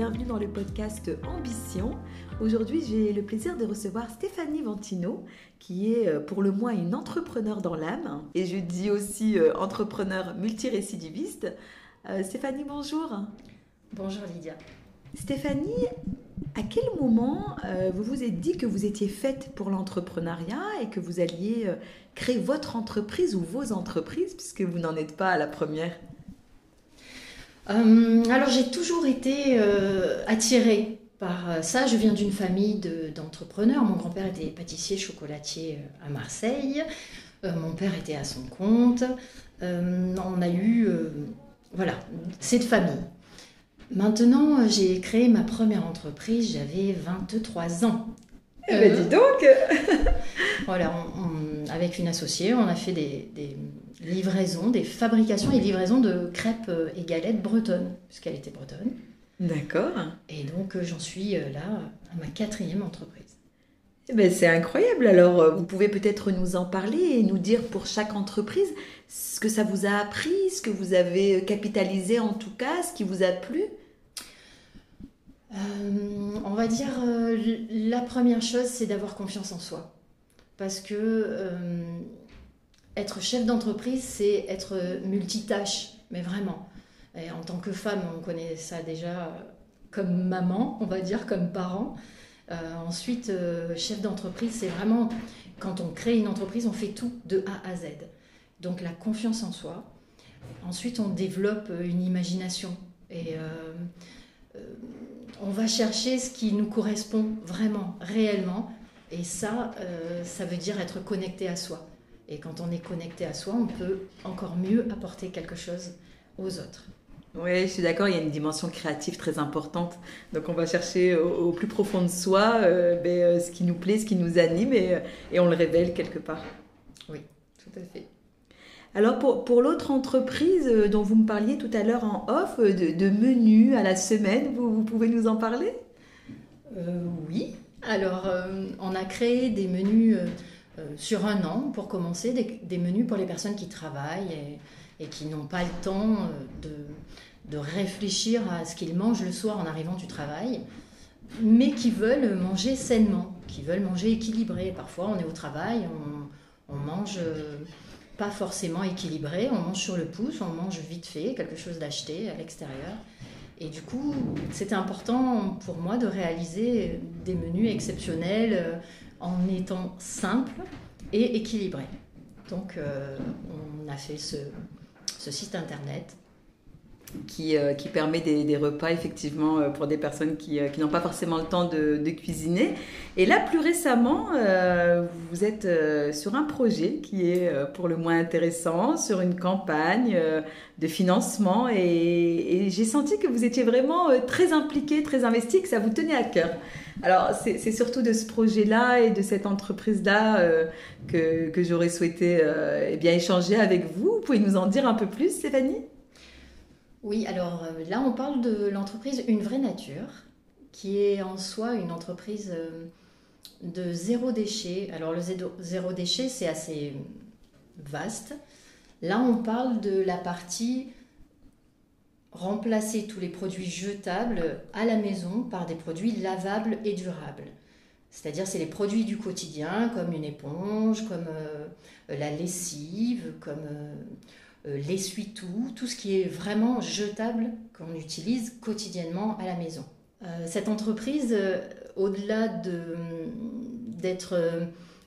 bienvenue dans le podcast Ambition. Aujourd'hui, j'ai le plaisir de recevoir Stéphanie Ventino, qui est euh, pour le moins une entrepreneur dans l'âme, et je dis aussi euh, entrepreneur multirécidiviste. Euh, Stéphanie, bonjour. Bonjour Lydia. Stéphanie, à quel moment vous vous êtes dit que vous étiez faite pour l'entrepreneuriat et que vous alliez créer votre entreprise ou vos entreprises, puisque vous n'en êtes pas à la première? Euh, alors j'ai toujours été euh, attirée par euh, ça. Je viens d'une famille d'entrepreneurs. mon grand-père était pâtissier chocolatier à Marseille. mon père était à son compte. on a eu voilà cette famille. Maintenant, j'ai créé ma première entreprise, j'avais 23 ans. Eh ben dis donc Voilà, avec une associée, on a fait des, livraisons, des fabrications et livraisons de crêpes euh, et galettes bretonnes, puisqu'elle était bretonne. D'accord. Et donc euh, j'en suis euh, là à ma quatrième entreprise. Eh ben, c'est incroyable. Alors, vous pouvez peut-être nous en parler et nous dire pour chaque entreprise ce que ça vous a appris, ce que vous avez capitalisé en tout cas, ce qui vous a plu. Va dire la première chose, c'est d'avoir confiance en soi. Parce que être chef d'entreprise, c'est être multitâche, mais vraiment. Et en tant que femme, on connaît ça déjà comme maman, on va dire, comme parent. Euh, ensuite, euh, chef d'entreprise, c'est vraiment quand on crée une entreprise, on fait tout de A à Z. Donc la confiance en soi. Ensuite, on développe une imagination et euh, on va chercher ce qui nous correspond vraiment, réellement. Et ça, ça veut dire être connecté à soi. Et quand on est connecté à soi, on peut encore mieux apporter quelque chose aux autres. Oui, je suis d'accord, il y a une dimension créative très importante. Donc on va chercher au, plus profond de soi euh, ben, euh, ce qui nous plaît, ce qui nous anime et, euh, et, on le révèle quelque part. Oui, tout à fait. Alors pour, pour l'autre entreprise dont vous me parliez tout à l'heure en off, de, de menus à la semaine, vous, vous pouvez nous en parler? Oui, alors on a créé des menus euh, sur un an, pour commencer, des, menus pour les personnes qui travaillent et, qui n'ont pas le temps euh, de, réfléchir à ce qu'ils mangent le soir en arrivant du travail, mais qui veulent manger sainement, qui veulent manger équilibré. Parfois, on est au travail, on, mange euh, pas forcément équilibré, on mange sur le pouce, on mange vite fait, quelque chose d'acheté à l'extérieur. Et du coup, c'était important pour moi de réaliser des menus exceptionnels en étant simple et équilibré. Donc, euh, on a fait ce, site internet. Qui, euh, qui permet des, repas effectivement euh, pour des personnes qui, qui n'ont pas forcément le temps de, cuisiner. Et là, plus récemment, vous êtes sur un projet qui est pour le moins intéressant, sur une campagne de financement. Et, j'ai senti que vous étiez vraiment très impliqué, très investi, que ça vous tenait à cœur. Alors, c'est surtout de ce projet-là et de cette entreprise-là euh, que, j'aurais souhaité euh, eh bien, échanger avec vous. Vous pouvez nous en dire un peu plus, Stéphanie? Oui, alors euh, là, on parle de l'entreprise Une Vraie Nature, qui est en soi une entreprise de zéro déchet. Alors, le zéro déchet, c'est assez vaste. Là, on parle de la partie remplacer tous les produits jetables à la maison par des produits lavables et durables. C'est-à-dire c'est les produits du quotidien comme une éponge, comme euh, la lessive, comme euh, euh, l'essuie-tout, tout ce qui est vraiment jetable qu'on utilise quotidiennement à la maison. cette entreprise, au-delà d'être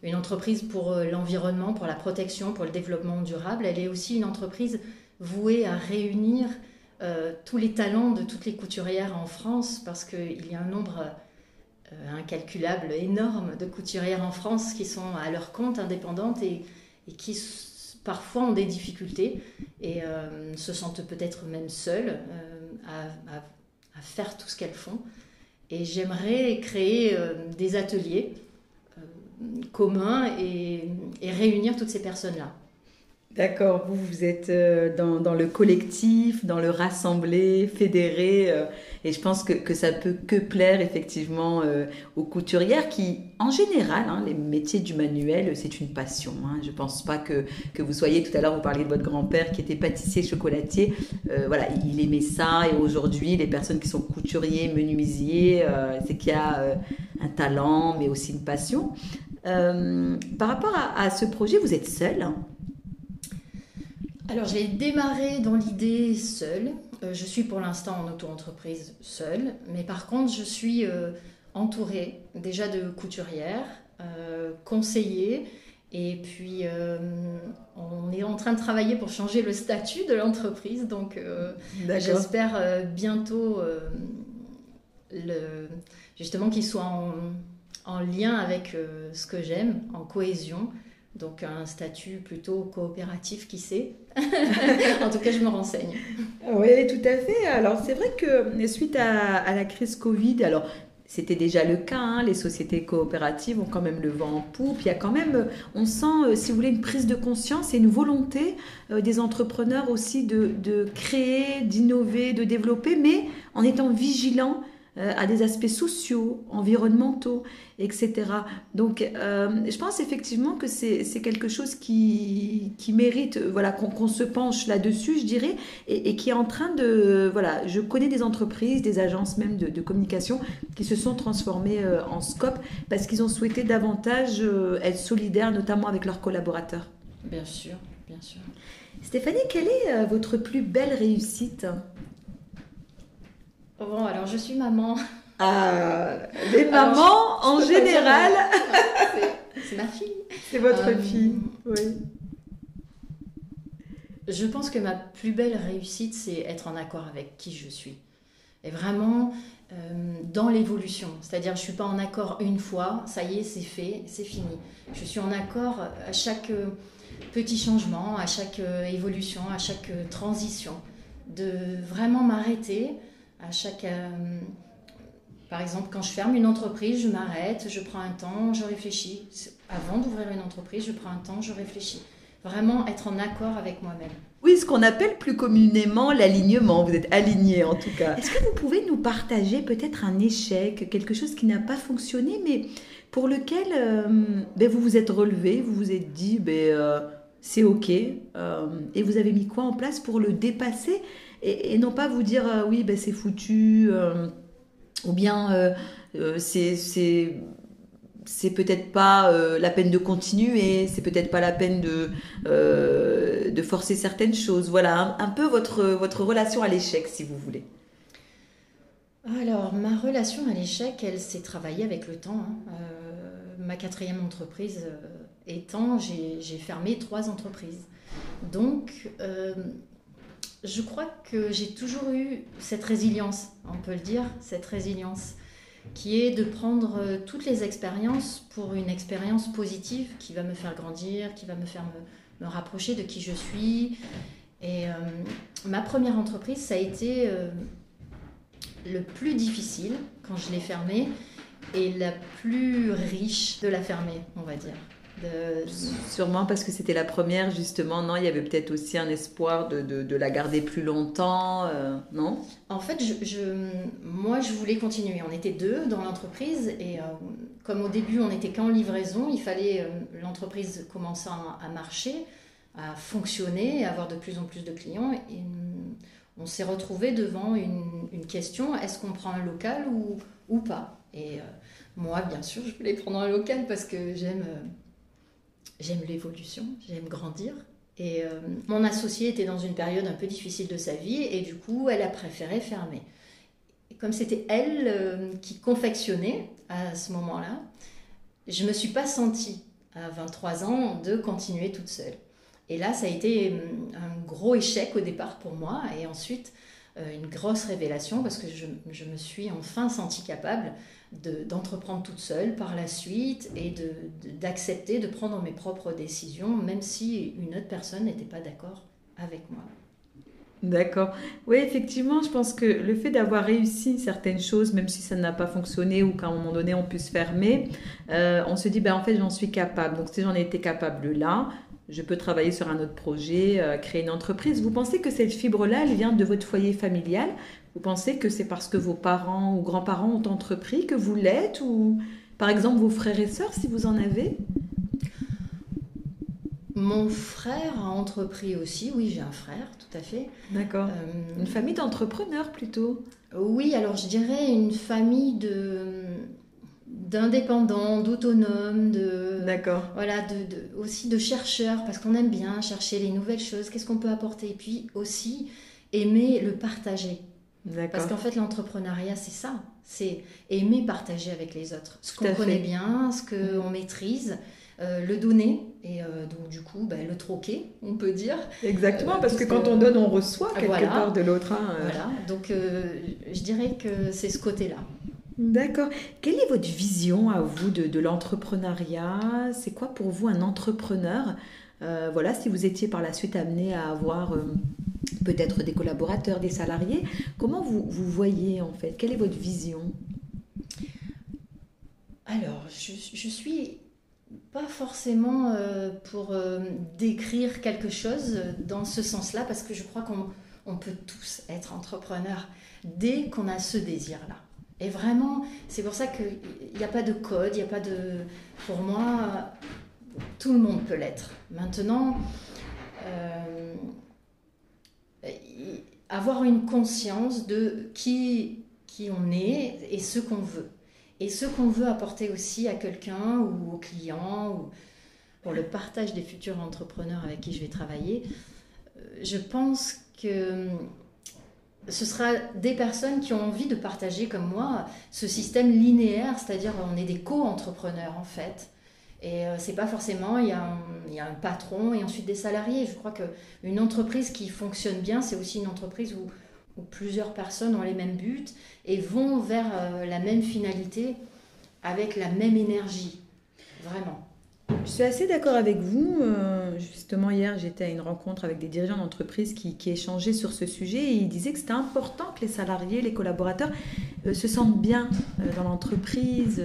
une entreprise pour l'environnement, pour la protection, pour le développement durable, elle est aussi une entreprise vouée à réunir euh, tous les talents de toutes les couturières en France, parce qu'il y a un nombre euh, incalculable, énorme de couturières en France qui sont à leur compte indépendantes et, qui parfois ont des difficultés et euh, se sentent peut-être même seules à, faire tout ce qu'elles font. Et j'aimerais créer des ateliers communs et réunir toutes ces personnes-là. D'accord, vous, vous êtes euh, dans, le collectif, dans le rassemblé, fédéré, euh, et je pense que, que ça peut que plaire effectivement euh, aux couturières qui, en général, hein, les métiers du manuel, c'est une passion. Hein. Je ne pense pas que, que vous soyez, tout à l'heure vous parliez de votre grand-père qui était pâtissier chocolatier, voilà, il aimait ça, et aujourd'hui, les personnes qui sont couturiers, menuisiers, c'est qu'il y a un talent, mais aussi une passion. par rapport à, à, ce projet, vous êtes seul hein alors j'ai démarré dans l'idée seule. Euh, je suis pour l'instant en auto-entreprise seule, mais par contre je suis euh, entourée déjà de couturières, euh, conseillées, et puis on est en train de travailler pour changer le statut de l'entreprise, donc j'espère bientôt le, justement qu'il soit en, en, lien avec ce que j'aime, en cohésion. Donc un statut plutôt coopératif, qui sait En tout cas, je me renseigne. Oui, tout à fait. Alors c'est vrai que suite à, la crise Covid, alors c'était déjà le cas, hein, les sociétés coopératives ont quand même le vent en poupe. Il y a quand même, on sent, euh, si vous voulez, une prise de conscience et une volonté euh, des entrepreneurs aussi de, de créer, d'innover, de développer, mais en étant vigilants euh, à des aspects sociaux, environnementaux, etc. Donc, euh, je pense effectivement que c'est quelque chose qui, qui mérite voilà, qu'on se penche là-dessus, je dirais, et, qui est en train de... Voilà, je connais des entreprises, des agences même de, communication qui se sont transformées euh, en scope parce qu'ils ont souhaité davantage être solidaires, notamment avec leurs collaborateurs. Bien sûr, bien sûr. Stéphanie, quelle est votre plus belle réussite? Bon, alors je suis maman. Ah, les mamans en général. C'est ma fille. C'est votre euh, fille, oui. Je pense que ma plus belle réussite, c'est être en accord avec qui je suis. Et vraiment euh, dans l'évolution. C'est-à-dire, je ne suis pas en accord une fois, ça y est, c'est fait, c'est fini. Je suis en accord à chaque euh, petit changement, à chaque évolution, à chaque transition. De vraiment m'arrêter, à chaque. Euh, par exemple, quand je ferme une entreprise, je m'arrête, je prends un temps, je réfléchis. Avant d'ouvrir une entreprise, je prends un temps, je réfléchis. Vraiment être en accord avec moi-même. Oui, ce qu'on appelle plus communément l'alignement. Vous êtes aligné en tout cas. Est-ce que vous pouvez nous partager peut-être un échec, quelque chose qui n'a pas fonctionné, mais pour lequel euh, ben, vous vous êtes relevé, vous vous êtes dit, ben, euh, c'est OK, et vous avez mis quoi en place pour le dépasser et, non pas vous dire euh, oui, ben, c'est foutu, euh, ou bien euh, c'est c'est peut-être pas la peine de continuer, c'est peut-être pas la peine de, forcer certaines choses. Voilà, un, peu votre, votre relation à l'échec, si vous voulez. Alors, ma relation à l'échec, elle s'est travaillée avec le temps. Hein. ma quatrième entreprise étant, j'ai fermé trois entreprises. Donc, je crois que j'ai toujours eu cette résilience, on peut le dire, cette résilience, qui est de prendre euh, toutes les expériences pour une expérience positive qui va me faire grandir, qui va me faire me, rapprocher de qui je suis. Et euh, ma première entreprise, ça a été euh, le plus difficile quand je l'ai fermée et la plus riche de la fermer, on va dire. Sûrement parce que c'était la première, justement, non Il y avait peut-être aussi un espoir de, la garder plus longtemps, euh, non? En fait, moi, je voulais continuer. On était deux dans l'entreprise et euh, comme au début, on n'était qu'en livraison, il fallait euh, l'entreprise commençant à marcher, à fonctionner, à avoir de plus en plus de clients. Et, on s'est retrouvé devant une, question est-ce qu'on prend un local ou pas? Et moi, bien sûr, je voulais prendre un local parce que j'aime j'aime l'évolution, j'aime grandir. Et euh, mon associée était dans une période un peu difficile de sa vie et du coup, elle a préféré fermer. Comme c'était elle euh, qui confectionnait à ce moment-là, je ne me suis pas sentie à 23 ans de continuer toute seule. Et là, ça a été euh, un gros échec au départ pour moi et ensuite une grosse révélation parce que je, je me suis enfin sentie capable d'entreprendre toute seule par la suite et d'accepter de, de, prendre mes propres décisions, même si une autre personne n'était pas d'accord avec moi. D'accord. Oui, effectivement, je pense que le fait d'avoir réussi certaines choses, même si ça n'a pas fonctionné ou qu'à un moment donné on puisse fermer, euh, on se dit, ben, en fait, j'en suis capable. Donc, si j'en ai été capable là, je peux travailler sur un autre projet, euh, créer une entreprise. Vous pensez que cette fibre-là, elle vient de votre foyer familial? Vous pensez que c'est parce que vos parents ou grands-parents ont entrepris que vous l'êtes? Ou par exemple vos frères et sœurs, si vous en avez? Mon frère a entrepris aussi, oui, j'ai un frère, tout à fait. D'accord. Euh, une famille d'entrepreneurs plutôt Oui, alors je dirais une famille de d'indépendants, d'autonomes, de d'accord, voilà, de, aussi de chercheurs parce qu'on aime bien chercher les nouvelles choses, qu'est-ce qu'on peut apporter, et puis aussi aimer le partager. Parce qu'en fait, l'entrepreneuriat, c'est ça, c'est aimer partager avec les autres, ce qu'on connaît bien, ce qu'on maîtrise, euh, le donner et euh, donc du coup ben, le troquer, on peut dire. Exactement, parce que quand on donne, on reçoit quelque part de l'autre. Hein, euh. Voilà, donc je dirais que c'est ce côté-là. D'accord. Quelle est votre vision à vous de, de l'entrepreneuriat? C'est quoi pour vous un entrepreneur? Voilà, si vous étiez par la suite amené à avoir peut-être des collaborateurs, des salariés, comment vous, vous voyez en fait? Quelle est votre vision? Alors, je, je, suis pas forcément euh, pour euh, décrire quelque chose dans ce sens-là, parce que je crois qu'on peut tous être entrepreneurs dès qu'on a ce désir-là. Et vraiment, c'est pour ça qu'il n'y a pas de code, il n'y a pas de... Pour moi, tout le monde peut l'être. Maintenant, euh, avoir une conscience de qui, qui on est et ce qu'on veut et ce qu'on veut apporter aussi à quelqu'un ou au client ou pour le partage des futurs entrepreneurs avec qui je vais travailler, euh, je pense que ce sera des personnes qui ont envie de partager comme moi ce système linéaire, c'est-à-dire on est des co-entrepreneurs en fait. Et euh, c'est pas forcément, il y, a un, patron et ensuite des salariés. Je crois qu'une entreprise qui fonctionne bien, c'est aussi une entreprise où où plusieurs personnes ont les mêmes buts et vont vers euh, la même finalité avec la même énergie. Vraiment. Je suis assez d'accord avec vous. Euh, justement, hier, j'étais à une rencontre avec des dirigeants d'entreprise qui, échangeaient sur ce sujet et ils disaient que c'était important que les salariés, les collaborateurs euh, se sentent bien dans l'entreprise,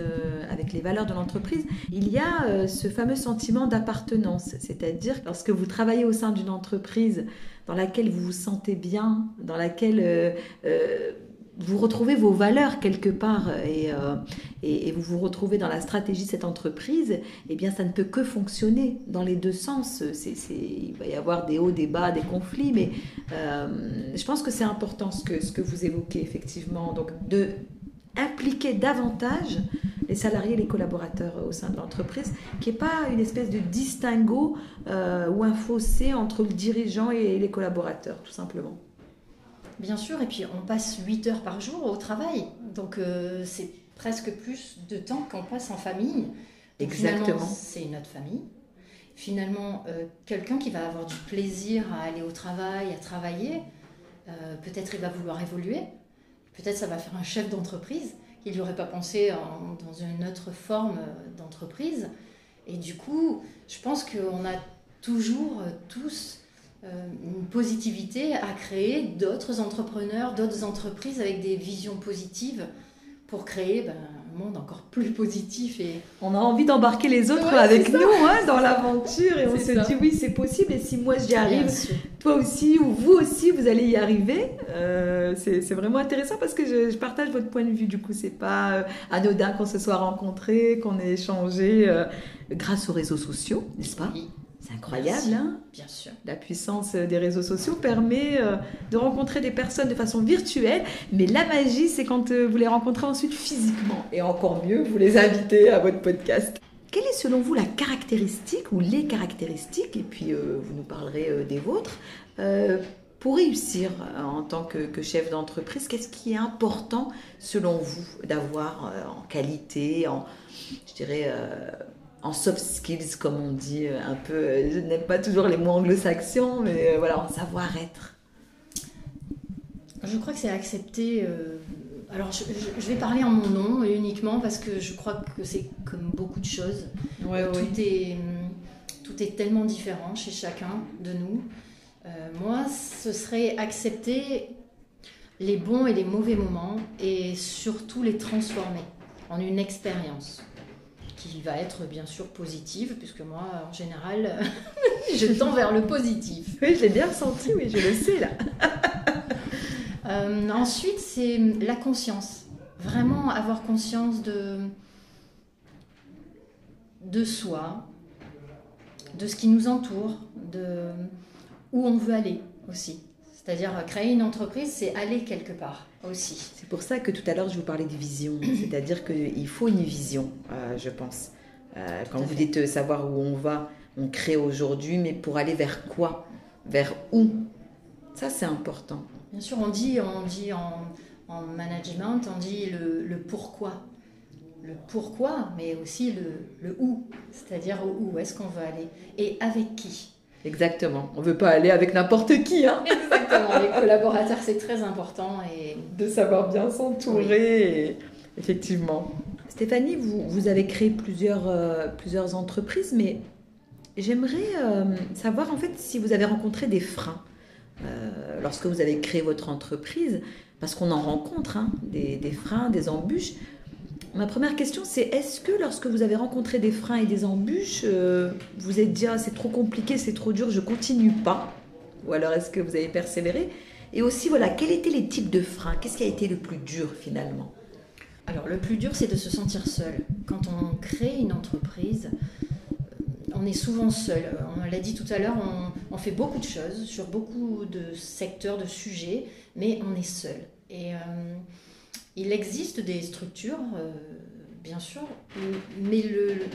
avec les valeurs de l'entreprise. Il y a ce fameux sentiment d'appartenance, c'est-à-dire lorsque vous travaillez au sein d'une entreprise, dans laquelle vous vous sentez bien, dans laquelle euh, euh, vous retrouvez vos valeurs quelque part euh, et, et, vous vous retrouvez dans la stratégie de cette entreprise, eh bien ça ne peut que fonctionner dans les deux sens. Il va y avoir des hauts, des bas, des conflits, mais je pense que c'est important ce que, vous évoquez effectivement. Donc de impliquer davantage les salariés et les collaborateurs au sein de l'entreprise, qui n'est pas une espèce de distinguo euh, ou un fossé entre le dirigeant et les collaborateurs, tout simplement. Bien sûr, et puis on passe 8 heures par jour au travail, donc euh, c'est presque plus de temps qu'on passe en famille. Exactement. C'est notre famille. Finalement, euh, quelqu'un qui va avoir du plaisir à aller au travail, à travailler, peut-être il va vouloir évoluer, peut-être ça va faire un chef d'entreprise qu'il n'y aurait pas pensé dans une autre forme d'entreprise. Et du coup, je pense qu'on a toujours euh, tous euh, une positivité à créer d'autres entrepreneurs, d'autres entreprises avec des visions positives pour créer ben, un monde encore plus positif. Et... On a envie d'embarquer les autres avec nous hein, dans l'aventure et on se dit oui c'est possible et si moi j'y arrive, toi aussi ou vous aussi vous allez y arriver. Euh, c'est vraiment intéressant parce que je, partage votre point de vue. Du coup c'est pas euh, anodin qu'on se soit rencontrés, qu'on ait échangé euh, grâce aux réseaux sociaux, n'est-ce pas? C'est incroyable, hein Bien sûr. La puissance des réseaux sociaux permet euh, de rencontrer des personnes de façon virtuelle, mais la magie, c'est quand euh, vous les rencontrez ensuite physiquement. Et encore mieux, vous les invitez à votre podcast. Quelle est selon vous la caractéristique ou les caractéristiques, et puis euh, vous nous parlerez des vôtres, pour réussir en tant que, que chef d'entreprise Qu'est-ce qui est important selon vous d'avoir en qualité, en, je dirais, en soft skills, comme on dit euh, un peu. Euh, je n'aime pas toujours les mots anglo-saxons, mais euh, voilà, en savoir-être. Je crois que c'est accepter. alors, je, vais parler en mon nom uniquement parce que je crois que c'est comme beaucoup de choses. tout, Est, tout est tellement différent chez chacun de nous. moi, ce serait accepter les bons et les mauvais moments et surtout les transformer en une expérience. Qui va être bien sûr positive, puisque moi, en général, je tends vers le positif. Oui, je l'ai bien ressenti, oui, je le sais là. Euh, ensuite, c'est la conscience. Vraiment avoir conscience de, de soi, de ce qui nous entoure, de où on veut aller aussi. C'est-à-dire créer une entreprise, c'est aller quelque part aussi. C'est pour ça que tout à l'heure je vous parlais de vision, c'est-à-dire qu'il faut une vision, euh, je pense. Euh, quand vous dites savoir où on va, on crée aujourd'hui, mais pour aller vers quoi? Vers où? Ça c'est important. Bien sûr, on dit, on dit en, management, on dit le, pourquoi. Le pourquoi, mais aussi le, le où, c'est-à-dire où est-ce qu'on veut aller et avec qui? Exactement. On ne veut pas aller avec n'importe qui. Hein Exactement. Les collaborateurs, c'est très important. Et... De savoir bien s'entourer. Effectivement. Stéphanie, vous, vous, avez créé plusieurs, euh, plusieurs entreprises, mais j'aimerais euh, savoir en fait si vous avez rencontré des freins euh, lorsque vous avez créé votre entreprise, parce qu'on en rencontre hein, des, des, freins, des embûches. Ma première question, c'est est-ce que lorsque vous avez rencontré des freins et des embûches, euh, vous êtes dit ah, c'est trop compliqué, c'est trop dur, je continue pas Ou alors est-ce que vous avez persévéré Et aussi, voilà, quels étaient les types de freins? Qu'est-ce qui a été le plus dur finalement? Alors, le plus dur, c'est de se sentir seul. Quand on crée une entreprise, on est souvent seul. On l'a dit tout à l'heure, on, on, fait beaucoup de choses sur beaucoup de secteurs, de sujets, mais on est seul. Et. Euh, il existe des structures, euh, bien sûr, mais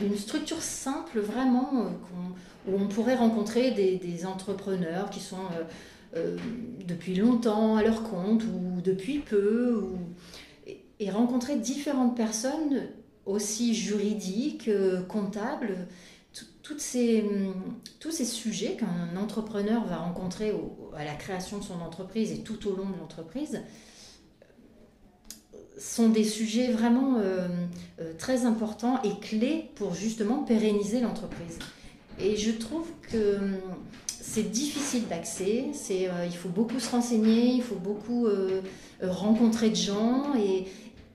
une structure simple vraiment euh, où on pourrait rencontrer des, entrepreneurs qui sont euh, depuis longtemps à leur compte ou depuis peu, et, rencontrer différentes personnes aussi juridiques, comptables, ces, tous ces sujets qu'un entrepreneur va rencontrer à la création de son entreprise et tout au long de l'entreprise sont des sujets vraiment euh, euh, très importants et clés pour justement pérenniser l'entreprise. Et je trouve que hum, c'est difficile d'accès, euh, il faut beaucoup se renseigner, il faut beaucoup rencontrer de gens, et,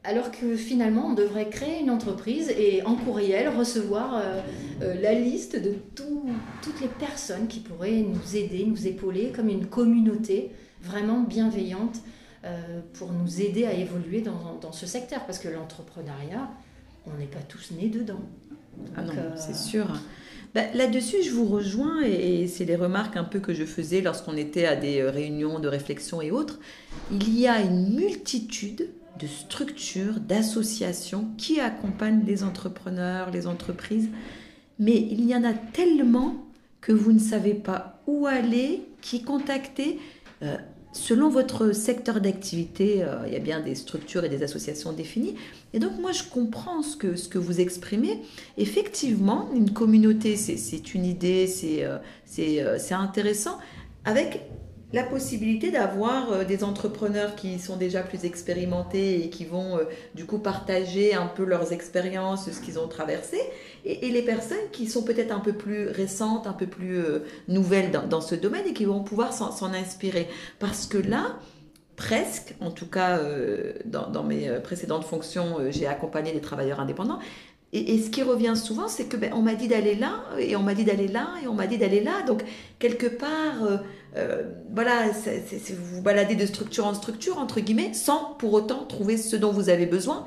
alors que finalement on devrait créer une entreprise et en courriel recevoir la liste de toutes les personnes qui pourraient nous aider, nous épauler comme une communauté vraiment bienveillante pour nous aider à évoluer dans, dans ce secteur. Parce que l'entrepreneuriat, on n'est pas tous nés dedans. ah non, euh, c'est sûr. Bah, là-dessus, je vous rejoins et, c'est les remarques un peu que je faisais lorsqu'on était à des euh, réunions de réflexion et autres. Il y a une multitude de structures, d'associations qui accompagnent les entrepreneurs, les entreprises, mais il y en a tellement que vous ne savez pas où aller, qui contacter. Selon votre secteur d'activité, euh, il y a bien des structures et des associations définies. Et donc moi, je comprends ce que, ce que vous exprimez. Effectivement, une communauté, c'est une idée, c'est euh, euh, intéressant, avec la possibilité d'avoir euh, des entrepreneurs qui sont déjà plus expérimentés et qui vont euh, du coup partager un peu leurs expériences, ce qu'ils ont traversé, et, les personnes qui sont peut-être un peu plus récentes, un peu plus euh, nouvelles dans, ce domaine et qui vont pouvoir s'en inspirer. Parce que là, presque, en tout cas dans, mes précédentes fonctions, j'ai accompagné des travailleurs indépendants. Et, ce qui revient souvent, c'est que ben, on m'a dit d'aller là, et on m'a dit d'aller là, et on m'a dit d'aller là. Donc quelque part euh, voilà, c'est, vous vous baladez de structure en structure, entre guillemets, sans pour autant trouver ce dont vous avez besoin,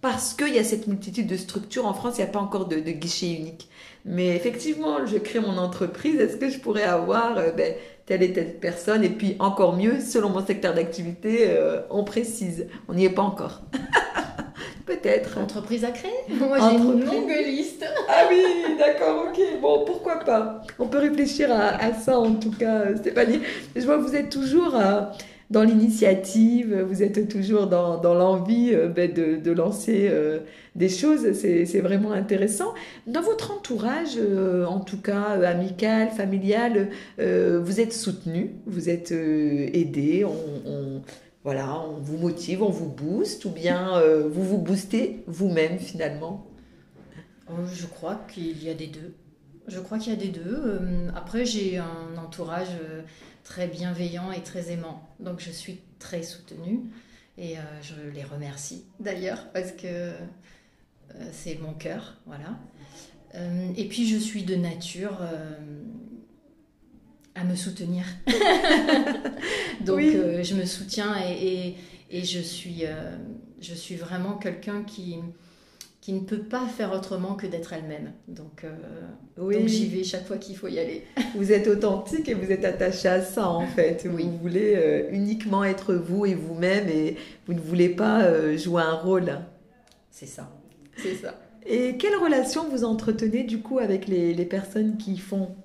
parce qu'il y a cette multitude de structures. En France, il n'y a pas encore de, guichet unique. Mais effectivement, je crée mon entreprise, est-ce que je pourrais avoir euh, ben, telle et telle personne? Et puis encore mieux, selon mon secteur d'activité, euh, on précise. On n'y est pas encore. Peut-être. Entreprise à créer Moi, j'ai une longue liste. ah oui, d'accord, ok. Bon, pourquoi pas On peut réfléchir à, ça, en tout cas, Stéphanie. Je vois que vous êtes toujours euh, dans l'initiative, vous êtes toujours dans, dans l'envie euh, ben, de, de, lancer euh, des choses. C'est vraiment intéressant. Dans votre entourage, en tout cas amical, familial, vous êtes soutenu, vous êtes aidé. on, on voilà, on vous motive, on vous booste, ou bien euh, vous vous boostez vous-même finalement? Oh, Je crois qu'il y a des deux. Je crois qu'il y a des deux. Euh, après, j'ai un entourage euh, très bienveillant et très aimant, donc je suis très soutenue et je les remercie d'ailleurs parce que c'est mon cœur, voilà. et puis je suis de nature à me soutenir. Donc je me soutiens et, et, je, suis, je suis vraiment quelqu'un qui, qui ne peut pas faire autrement que d'être elle-même. Donc, euh, oui. j'y vais chaque fois qu'il faut y aller. Vous êtes authentique et vous êtes attaché à ça en fait. Oui. Vous voulez euh, uniquement être vous et vous-même et vous ne voulez pas euh, jouer un rôle. C'est ça. C'est ça. Et quelle relation vous entretenez du coup avec les, les personnes qui font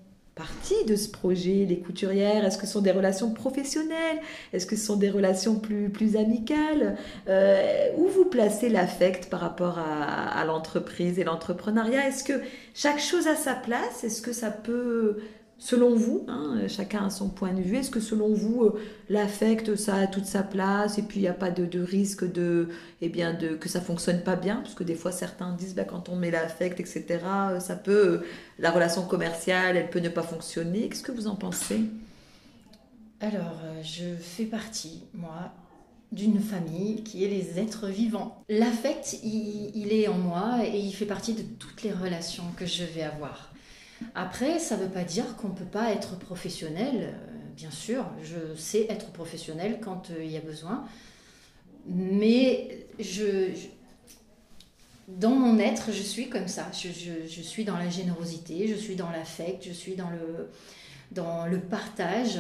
partie de ce projet, les couturières? Est-ce que ce sont des relations professionnelles? Est-ce que ce sont des relations plus, plus amicales? Euh, Où vous placez l'affect par rapport à l'entreprise et l'entrepreneuriat? Est-ce que chaque chose a sa place? Est-ce que ça peut Selon vous, hein, chacun a son point de vue, est-ce que selon vous, euh, l'affect, ça a toute sa place et puis il n'y a pas de, risque de, eh bien, de, que ça fonctionne pas bien? Parce que des fois, certains disent, bah, quand on met l'affect, etc., euh, ça peut, euh, la relation commerciale, elle peut ne pas fonctionner. Qu'est-ce que vous en pensez? Alors, je fais partie, moi, d'une famille qui est les êtres vivants. L'affect, il est en moi et il fait partie de toutes les relations que je vais avoir. Après, ça ne veut pas dire qu'on ne peut pas être professionnel. Euh, bien sûr, je sais être professionnel quand euh, il y a besoin. Mais je, dans mon être, je suis comme ça. Je, suis dans la générosité, je suis dans l'affect, je suis dans le, dans le partage.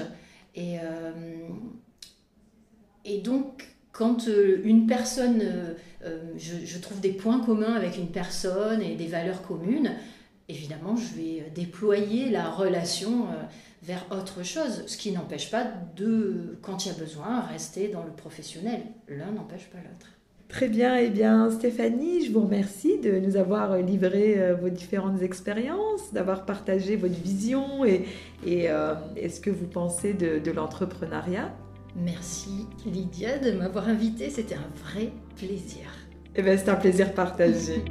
Et, euh, et donc, quand une personne, je, je, trouve des points communs avec une personne et des valeurs communes, évidemment, je vais déployer la relation euh, vers autre chose, ce qui n'empêche pas de, quand il y a besoin, rester dans le professionnel. L'un n'empêche pas l'autre. Très bien, et eh bien Stéphanie, je vous remercie de nous avoir livré euh, vos différentes expériences, d'avoir partagé votre vision et, et, euh, ce que vous pensez de, de l'entrepreneuriat? Merci Lydia de m'avoir invitée, c'était un vrai plaisir. Et eh bien c'est un plaisir partagé.